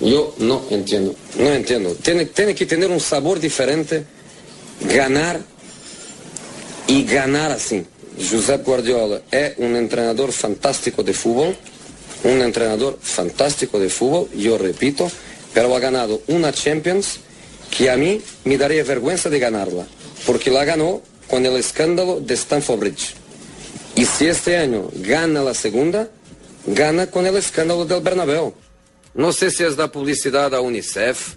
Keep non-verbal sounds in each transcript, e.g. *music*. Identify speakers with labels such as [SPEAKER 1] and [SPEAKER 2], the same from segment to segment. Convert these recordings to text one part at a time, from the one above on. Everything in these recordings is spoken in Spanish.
[SPEAKER 1] Yo no entiendo. No entiendo. Tiene, tiene que tener un sabor diferente, ganar y ganar así. Josep Guardiola es un entrenador fantástico de fútbol, un entrenador fantástico de fútbol, yo repito, pero ha ganado una Champions que a mí me daría vergüenza de ganarla, porque la ganó con el escándalo de Stamford Bridge. Y si este año gana la segunda, gana con el escándalo del Bernabéu. No sé si es la publicidad a UNICEF,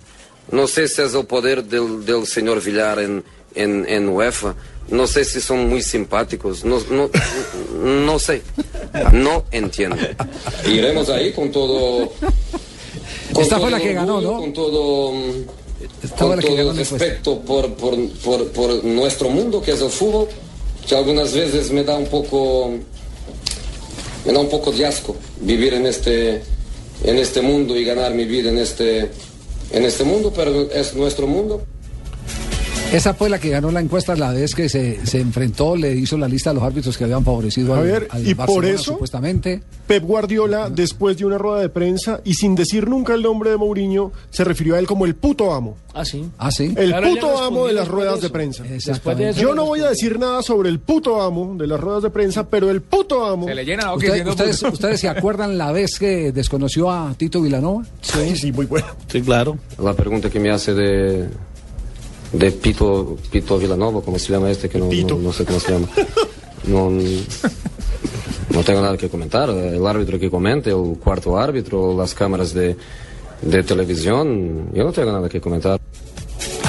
[SPEAKER 1] no sé si es el poder del, del señor Villar en, en, en UEFA, no sé si son muy simpáticos, no, no, no sé, no entiendo. Iremos ahí con todo... con
[SPEAKER 2] Esta fue
[SPEAKER 1] todo
[SPEAKER 2] la que ganó,
[SPEAKER 1] orgullo,
[SPEAKER 2] ¿no?
[SPEAKER 1] Con todo... Con
[SPEAKER 2] fue
[SPEAKER 1] todo el respeto por, por, por, por nuestro mundo, que es el fútbol, que algunas veces me da un poco, me da un poco de asco vivir en este, en este mundo y ganar mi vida en este, en este mundo, pero es nuestro mundo.
[SPEAKER 2] Esa fue la que ganó la encuesta la vez que se, se enfrentó, le hizo la lista de los árbitros que habían favorecido al,
[SPEAKER 3] Javier,
[SPEAKER 2] al
[SPEAKER 3] y por eso-
[SPEAKER 2] supuestamente.
[SPEAKER 3] Pep Guardiola, después de una rueda de prensa y sin decir nunca el nombre de Mourinho, se refirió a él como el puto amo.
[SPEAKER 4] Ah, sí.
[SPEAKER 2] Ah, sí.
[SPEAKER 3] El
[SPEAKER 4] Claro,
[SPEAKER 3] puto amo de las ruedas
[SPEAKER 4] de
[SPEAKER 3] de prensa.
[SPEAKER 2] Exactamente.
[SPEAKER 4] eso
[SPEAKER 3] Yo no voy a decir nada sobre el puto amo de las ruedas de prensa, pero el puto amo.
[SPEAKER 5] Se le llena la boca
[SPEAKER 2] Usted-
[SPEAKER 5] diciendo
[SPEAKER 2] ustedes,
[SPEAKER 5] puto.
[SPEAKER 2] ¿Ustedes se acuerdan la vez que desconoció a Tito Vilanova?
[SPEAKER 3] Sí, sí, muy bueno.
[SPEAKER 6] Sí, claro.
[SPEAKER 1] La pregunta que me hace de, de Pito, Pito Villanova, ¿cómo se llama este? Que no, no, no sé cómo se llama. *laughs* No, no tengo nada que comentar. El árbitro que comente, el cuarto árbitro, las cámaras de, de televisión, yo no tengo nada que comentar.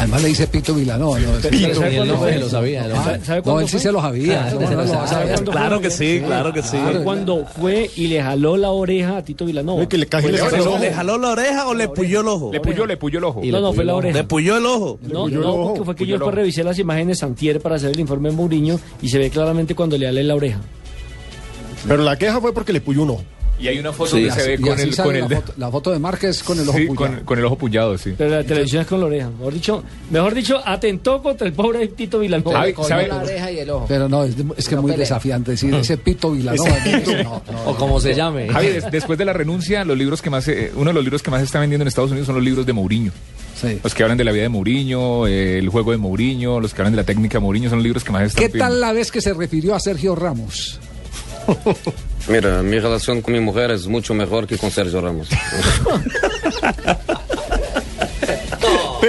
[SPEAKER 2] Además le dice Pito Vilanova. ¿no?
[SPEAKER 4] Pero ¿sabe
[SPEAKER 6] Y él
[SPEAKER 4] cuándo
[SPEAKER 6] no se lo sabía. ¿no?
[SPEAKER 2] Ah,
[SPEAKER 4] ¿Sabe
[SPEAKER 2] no, él sí se lo sabía.
[SPEAKER 6] Ah,
[SPEAKER 2] ¿cómo
[SPEAKER 6] se
[SPEAKER 2] no
[SPEAKER 6] Claro que sí, claro que sí.
[SPEAKER 4] Fue cuando fue y le jaló la oreja a Tito Vilanova.
[SPEAKER 3] Que le casi le
[SPEAKER 4] Fue-
[SPEAKER 3] sacó el
[SPEAKER 6] ¿Pero
[SPEAKER 3] ojo.
[SPEAKER 6] ¿Le jaló la oreja o le puyó el ojo?
[SPEAKER 5] Le puyó, le puyó el ojo.
[SPEAKER 6] Y
[SPEAKER 4] No, no, fue la oreja.
[SPEAKER 6] ¿Le puyó el ojo?
[SPEAKER 4] No, no, porque fue que yo
[SPEAKER 5] ojo.
[SPEAKER 4] revisar las imágenes antier para hacer el informe de Mourinho y se ve claramente cuando le ale la oreja.
[SPEAKER 3] Pero la queja fue porque le puyó un ojo.
[SPEAKER 5] Y hay una foto
[SPEAKER 6] Sí,
[SPEAKER 5] que se ve
[SPEAKER 2] Y
[SPEAKER 5] con el, con
[SPEAKER 2] la,
[SPEAKER 5] de-
[SPEAKER 2] foto, la foto de Márquez con el ojo
[SPEAKER 5] sí,
[SPEAKER 2] puyado.
[SPEAKER 5] con, con el ojo pullado, sí.
[SPEAKER 4] Pero la televisión es con la oreja. Mejor dicho, mejor dicho, atentó contra el pobre Tito Vilanova.
[SPEAKER 5] ¿sabe?
[SPEAKER 7] la oreja y el ojo.
[SPEAKER 2] Pero no, es, es que es muy
[SPEAKER 7] pelea.
[SPEAKER 2] desafiante decir ese Pito Vilanova. no, no, no.
[SPEAKER 6] O como se llame.
[SPEAKER 5] Javi, des- después de la renuncia, los libros que más, eh, uno de los libros que más se está vendiendo en Estados Unidos son los libros de Mourinho.
[SPEAKER 2] Sí.
[SPEAKER 5] Los que hablan de la vida de Mourinho, eh, el juego de Mourinho, los que hablan de la técnica de Mourinho, son los libros que más se están
[SPEAKER 2] ¿Qué tal la vez que se refirió a Sergio Ramos? *laughs*
[SPEAKER 1] Mira, mi relación con mi mujer es mucho mejor que con Sergio Ramos. *laughs*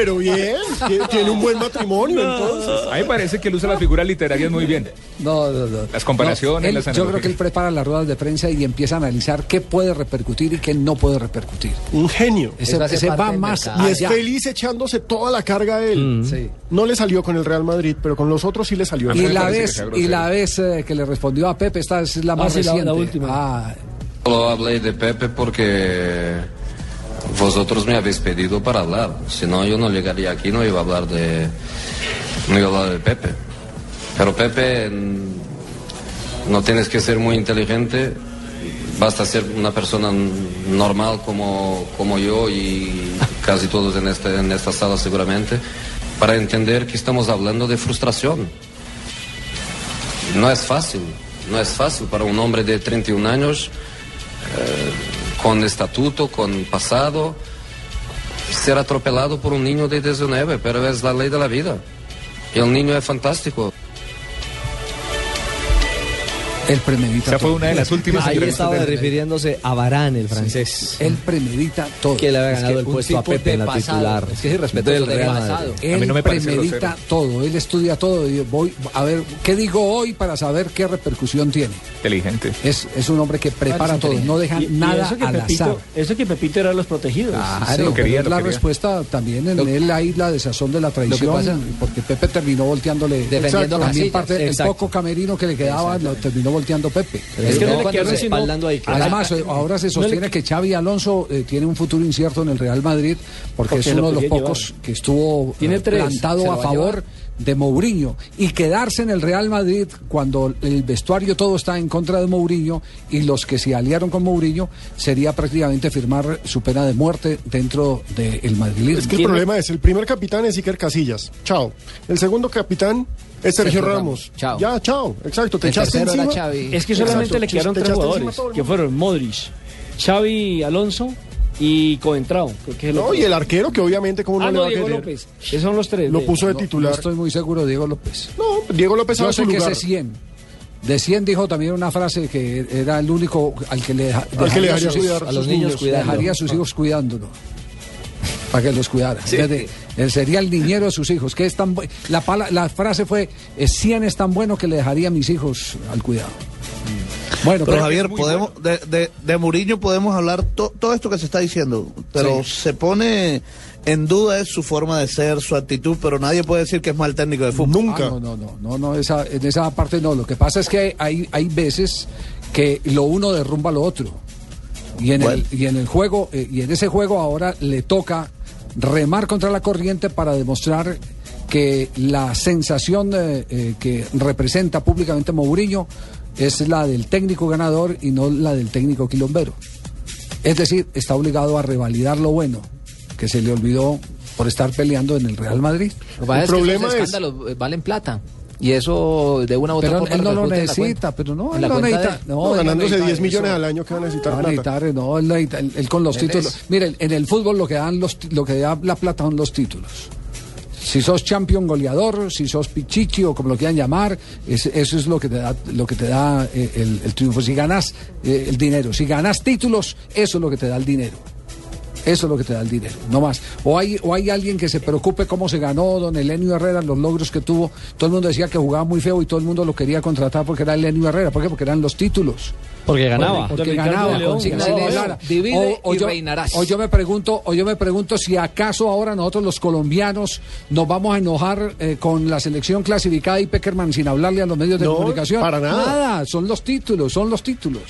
[SPEAKER 3] Pero bien, tiene- un buen matrimonio entonces.
[SPEAKER 5] A mí me parece que él usa las figuras literarias muy bien.
[SPEAKER 2] No, no, no.
[SPEAKER 5] Las comparaciones,
[SPEAKER 2] No, él-
[SPEAKER 5] las
[SPEAKER 2] Yo creo
[SPEAKER 5] analogías.
[SPEAKER 2] que él prepara las ruedas de prensa y empieza a analizar qué puede repercutir y qué no puede repercutir.
[SPEAKER 3] Un genio.
[SPEAKER 2] Ese, ese va más.
[SPEAKER 3] Y es feliz echándose toda la carga a él.
[SPEAKER 2] Sí.
[SPEAKER 3] No le salió con el Real Madrid, pero con los otros sí le salió.
[SPEAKER 2] Y la vez, y la vez eh, que le respondió a Pepe, esta es la más
[SPEAKER 4] sí, la- la
[SPEAKER 2] reciente.
[SPEAKER 4] última.
[SPEAKER 2] Ah,
[SPEAKER 1] Solo hablé de Pepe porque vosotros me habéis pedido para hablar. Si no, yo no llegaría aquí, no iba a hablar de, no iba a hablar de Pepe. Pero Pepe, mm, no tienes que ser muy inteligente, basta ser una persona normal como, como yo y casi todos en, este, en esta sala seguramente, para entender que estamos hablando de frustración. No es fácil, no es fácil para un hombre de 31 años con estatuto, con pasado, ser atropelado por un niño de 19, pero es la ley de la vida. El niño es fantástico.
[SPEAKER 2] Él premedita
[SPEAKER 5] Esa fue
[SPEAKER 2] todo.
[SPEAKER 5] una de las últimas
[SPEAKER 6] Ahí estaba
[SPEAKER 5] del-
[SPEAKER 6] refiriéndose a Varane, el francés.
[SPEAKER 2] Él premedita todo.
[SPEAKER 6] Que le había
[SPEAKER 7] Es que
[SPEAKER 6] ganado el puesto a Pepe en la
[SPEAKER 7] pasado.
[SPEAKER 6] titular.
[SPEAKER 7] Es que es irrespetuoso
[SPEAKER 6] del
[SPEAKER 7] de
[SPEAKER 6] Real. Madrid.
[SPEAKER 5] A mí
[SPEAKER 2] Él
[SPEAKER 5] no me parece
[SPEAKER 2] premedita
[SPEAKER 5] grosero.
[SPEAKER 2] todo, él estudia todo. y voy a ver qué digo hoy para saber qué repercusión tiene.
[SPEAKER 5] Inteligente.
[SPEAKER 2] Es, es un hombre que prepara todo, no deja
[SPEAKER 4] Y- y
[SPEAKER 2] nada
[SPEAKER 4] eso que
[SPEAKER 2] al
[SPEAKER 4] Pepito,
[SPEAKER 2] azar.
[SPEAKER 4] Eso que Pepito era los protegidos.
[SPEAKER 2] Claro,
[SPEAKER 5] lo quería,
[SPEAKER 2] pero es
[SPEAKER 5] lo
[SPEAKER 2] la
[SPEAKER 5] quería.
[SPEAKER 2] respuesta también en él hay la desazón de la traición,
[SPEAKER 7] pasa-
[SPEAKER 2] porque Pepe terminó volteándole
[SPEAKER 7] Defendiendo
[SPEAKER 2] también parte el poco camerino que le quedaba lo terminó volteando Pepe.
[SPEAKER 4] Es que no le
[SPEAKER 6] se ahí.
[SPEAKER 2] Además, eh, ahora se sostiene que Xavi Alonso eh, tiene un futuro incierto en el Real Madrid porque,
[SPEAKER 4] Porque
[SPEAKER 2] es
[SPEAKER 4] lo
[SPEAKER 2] uno de los pocos
[SPEAKER 4] llevar.
[SPEAKER 2] que estuvo
[SPEAKER 4] Tiene
[SPEAKER 2] eh,
[SPEAKER 4] tres,
[SPEAKER 2] plantado a favor de Mourinho y quedarse en el Real Madrid cuando el vestuario todo está en contra de Mourinho y los que se aliaron con Mourinho sería prácticamente firmar su pena de muerte dentro del madrilismo.
[SPEAKER 3] Es que el problema es, el primer capitán es Iker Casillas. Chao. El segundo capitán es Sergio,
[SPEAKER 7] Sergio
[SPEAKER 3] Ramos.
[SPEAKER 7] Ramos. Chao.
[SPEAKER 3] Ya, chao. Exacto. Te
[SPEAKER 7] El
[SPEAKER 3] echaste encima.
[SPEAKER 7] Xavi.
[SPEAKER 4] Es que solamente
[SPEAKER 3] Exacto,
[SPEAKER 4] le quedaron tres jugadores,
[SPEAKER 3] a
[SPEAKER 4] que fueron Modric, Xavi Alonso y Coentrao. creo que es el
[SPEAKER 3] No,
[SPEAKER 4] otro.
[SPEAKER 3] y el arquero que obviamente como no
[SPEAKER 4] Ah,
[SPEAKER 3] le
[SPEAKER 4] no,
[SPEAKER 3] va a
[SPEAKER 4] Diego
[SPEAKER 3] querer.
[SPEAKER 4] López. Esos son los tres.
[SPEAKER 3] Lo puso de
[SPEAKER 2] No,
[SPEAKER 3] titular.
[SPEAKER 2] no estoy muy seguro, Diego López.
[SPEAKER 3] No, Diego López
[SPEAKER 2] Yo
[SPEAKER 3] sabe
[SPEAKER 2] sé
[SPEAKER 3] su
[SPEAKER 2] que
[SPEAKER 3] lugar.
[SPEAKER 2] ese 100. De 100 dijo también una frase que era el único al que le, deja-
[SPEAKER 3] Al que le dejaría
[SPEAKER 2] a sus,
[SPEAKER 3] cuidar
[SPEAKER 6] a los niños cuidando.
[SPEAKER 2] dejaría a sus hijos cuidándolo. Para que los cuidara. Fíjate, él sería el niñero de sus hijos. Que es tan la, pala- la frase fue: eh, 100 es tan bueno que le dejaría a mis hijos al cuidado. Bueno,
[SPEAKER 8] Pero
[SPEAKER 2] pero,
[SPEAKER 8] Javier, podemos de, de, de Mourinho podemos hablar to- todo esto que se está diciendo, pero se pone en duda es su forma de ser, su actitud, pero nadie puede decir que es mal técnico de fútbol.
[SPEAKER 3] Nunca.
[SPEAKER 2] Ah, no, no, no, no, no, esa, en esa parte no. Lo que pasa es que hay, hay veces que lo uno derrumba lo otro. Y en,
[SPEAKER 8] Bueno.
[SPEAKER 2] el, y en el juego, eh, y en ese juego ahora le toca remar contra la corriente para demostrar que la sensación eh, eh, que representa públicamente Mourinho es la del técnico ganador y no la del técnico quilombero. Es decir, está obligado a revalidar lo bueno que se le olvidó por estar peleando en el Real Madrid.
[SPEAKER 7] Lo
[SPEAKER 3] El
[SPEAKER 7] es que
[SPEAKER 3] problema
[SPEAKER 7] esos
[SPEAKER 3] es-
[SPEAKER 7] escándalos eh, valen plata. Y eso de una u otra
[SPEAKER 2] Pero
[SPEAKER 7] forma
[SPEAKER 2] él no lo necesita, pero no, él
[SPEAKER 7] cuenta
[SPEAKER 2] necesita.
[SPEAKER 7] de-
[SPEAKER 2] No,
[SPEAKER 3] ganándose
[SPEAKER 2] necesita
[SPEAKER 3] 10 millones
[SPEAKER 2] eso.
[SPEAKER 3] al año que va a necesitar
[SPEAKER 2] No,
[SPEAKER 3] plata.
[SPEAKER 2] necesitar, no, él, necesita- él- él con los
[SPEAKER 7] Él
[SPEAKER 2] títulos.
[SPEAKER 7] es-
[SPEAKER 2] Miren, en el fútbol lo que dan los lo que da la plata son los títulos. Si sos champion goleador, si sos pichichi o como lo quieran llamar, es- eso es lo que te da, lo que te da eh, el, el triunfo. Si ganas eh, el dinero, si ganas títulos, eso es lo que te da el dinero. Eso es lo que te da el dinero, no más. O hay, o hay alguien que se preocupe cómo se ganó don Elenio Herrera, los logros que tuvo. Todo el mundo decía que jugaba muy feo y todo el mundo lo quería contratar porque era Elenio Herrera. ¿Por qué? Porque eran los títulos.
[SPEAKER 4] Porque ganaba.
[SPEAKER 2] Porque ganaba.
[SPEAKER 4] León.
[SPEAKER 7] Divide y
[SPEAKER 2] yo,
[SPEAKER 7] reinarás.
[SPEAKER 2] o yo me pregunto, o yo me pregunto si acaso ahora nosotros los colombianos nos vamos a enojar eh, con la selección clasificada y Peckerman sin hablarle a los medios de
[SPEAKER 3] No,
[SPEAKER 2] comunicación.
[SPEAKER 3] para nada.
[SPEAKER 2] Nada, son los títulos, son los títulos.